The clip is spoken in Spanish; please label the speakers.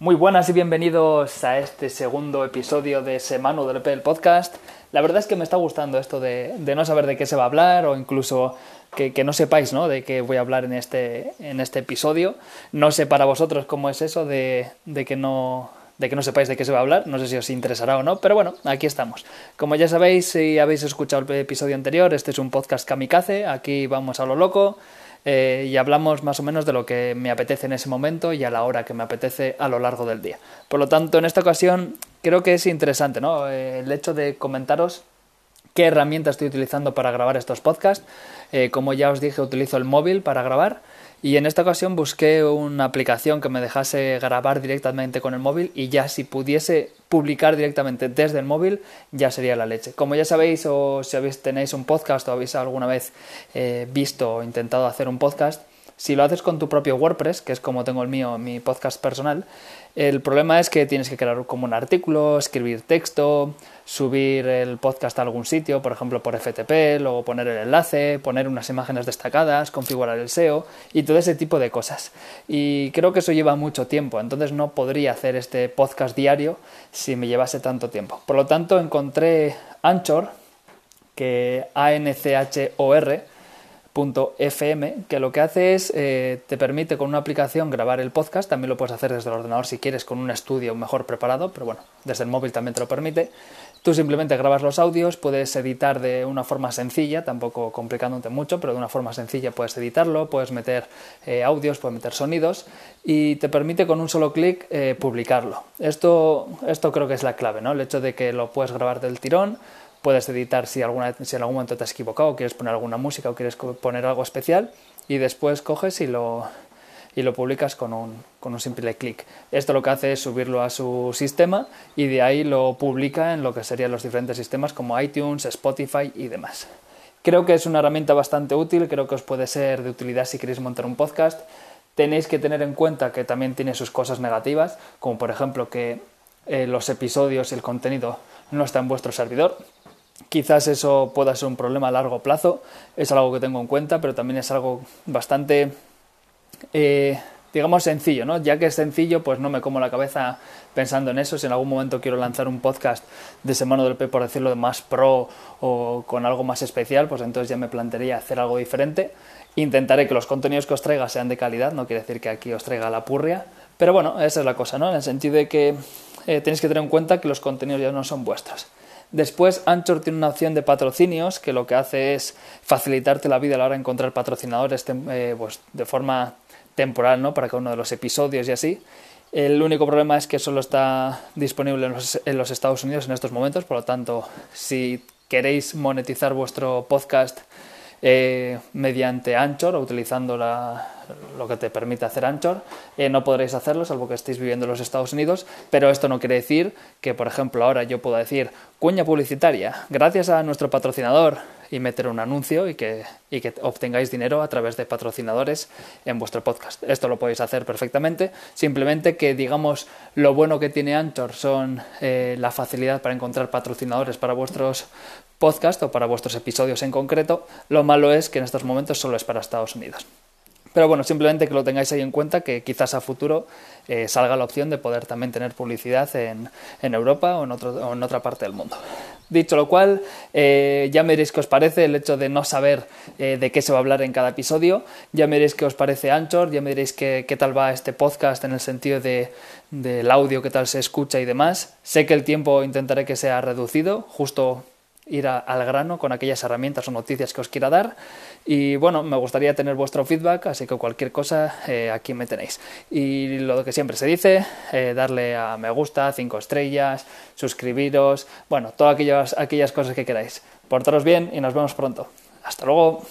Speaker 1: Muy buenas y bienvenidos a este segundo episodio de Semana del del podcast. La verdad es que me está gustando esto de, no saber de qué se va a hablar o incluso que, no sepáis ¿no? de qué voy a hablar en este, en este episodio. No sé para vosotros cómo es eso de, que no, de que no sepáis de qué se va a hablar, no sé si os interesará o no, pero bueno, aquí estamos. Como ya sabéis, si habéis escuchado el episodio anterior, este es un podcast kamikaze, aquí vamos a lo loco, eh, y hablamos más o menos de lo que me apetece en ese momento y a la hora que me apetece a lo largo del día. Por lo tanto, en esta ocasión creo que es interesante ¿no? Eh, el hecho de comentaros qué herramienta estoy utilizando para grabar estos podcasts. Eh, como ya os dije, utilizo el móvil para grabar y en esta ocasión busqué una aplicación que me dejase grabar directamente con el móvil y ya si pudiese publicar directamente desde el móvil ya sería la leche. Como ya sabéis o si habéis, tenéis un podcast o habéis alguna vez eh, visto o intentado hacer un podcast, si lo haces con tu propio WordPress, que es como tengo el mío, mi podcast personal, el problema es que tienes que crear como un artículo, escribir texto, subir el podcast a algún sitio, por ejemplo por FTP, luego poner el enlace, poner unas imágenes destacadas, configurar el SEO y todo ese tipo de cosas. Y creo que eso lleva mucho tiempo, entonces no podría hacer este podcast diario si me llevase tanto tiempo. Por lo tanto, encontré Anchor, que A-N-C-H-O-R, .fm que lo que hace es eh, te permite con una aplicación grabar el podcast también lo puedes hacer desde el ordenador si quieres con un estudio mejor preparado pero bueno desde el móvil también te lo permite. Tú simplemente grabas los audios puedes editar de una forma sencilla tampoco complicándote mucho pero de una forma sencilla puedes editarlo puedes meter eh, audios puedes meter sonidos y te permite con un solo clic eh, publicarlo. Esto esto creo que es la clave no el hecho de que lo puedes grabar del tirón puedes editar si, alguna, si en algún momento te has equivocado, quieres poner alguna música o quieres poner algo especial y después coges y lo, y lo publicas con un, con un simple clic. Esto lo que hace es subirlo a su sistema y de ahí lo publica en lo que serían los diferentes sistemas como iTunes, Spotify y demás. Creo que es una herramienta bastante útil, creo que os puede ser de utilidad si queréis montar un podcast. Tenéis que tener en cuenta que también tiene sus cosas negativas, como por ejemplo que eh, los episodios y el contenido no está en vuestro servidor, Quizás eso pueda ser un problema a largo plazo, es algo que tengo en cuenta, pero también es algo bastante, eh, digamos, sencillo, ¿no? Ya que es sencillo, pues no me como la cabeza pensando en eso. Si en algún momento quiero lanzar un podcast de Semana del P, por decirlo de más pro o con algo más especial, pues entonces ya me plantearía hacer algo diferente. Intentaré que los contenidos que os traiga sean de calidad, no quiere decir que aquí os traiga la purria, pero bueno, esa es la cosa, ¿no? En el sentido de que eh, tenéis que tener en cuenta que los contenidos ya no son vuestros. Después, Anchor tiene una opción de patrocinios que lo que hace es facilitarte la vida a la hora de encontrar patrocinadores eh, pues, de forma temporal ¿no? para cada uno de los episodios y así. El único problema es que solo está disponible en los, en los Estados Unidos en estos momentos, por lo tanto, si queréis monetizar vuestro podcast eh, mediante Anchor o utilizando lo que te permite hacer Anchor. Eh, no podréis hacerlo salvo que estéis viviendo en los Estados Unidos, pero esto no quiere decir que, por ejemplo, ahora yo puedo decir cuña publicitaria, gracias a nuestro patrocinador y meter un anuncio y que, y que obtengáis dinero a través de patrocinadores en vuestro podcast. Esto lo podéis hacer perfectamente, simplemente que digamos lo bueno que tiene Anchor son eh, la facilidad para encontrar patrocinadores para vuestros podcast o para vuestros episodios en concreto. Lo malo es que en estos momentos solo es para Estados Unidos. Pero bueno, simplemente que lo tengáis ahí en cuenta, que quizás a futuro eh, salga la opción de poder también tener publicidad en, Europa o en, en, otra parte del mundo. Dicho lo cual, eh, ya me diréis qué os parece el hecho de no saber eh, de qué se va a hablar en cada episodio, ya me diréis qué os parece Anchor, ya me diréis qué, qué tal va este podcast en el sentido de, del audio, qué tal se escucha y demás. Sé que el tiempo intentaré que sea reducido, justo ir al grano con aquellas herramientas o noticias que os quiera dar. Y bueno, me gustaría tener vuestro feedback, así que cualquier cosa eh, aquí me tenéis. Y lo que siempre se dice, eh, darle a me gusta, cinco estrellas, suscribiros, bueno, todas aquellas, aquellas cosas que queráis. Portaros bien y nos vemos pronto. Hasta luego.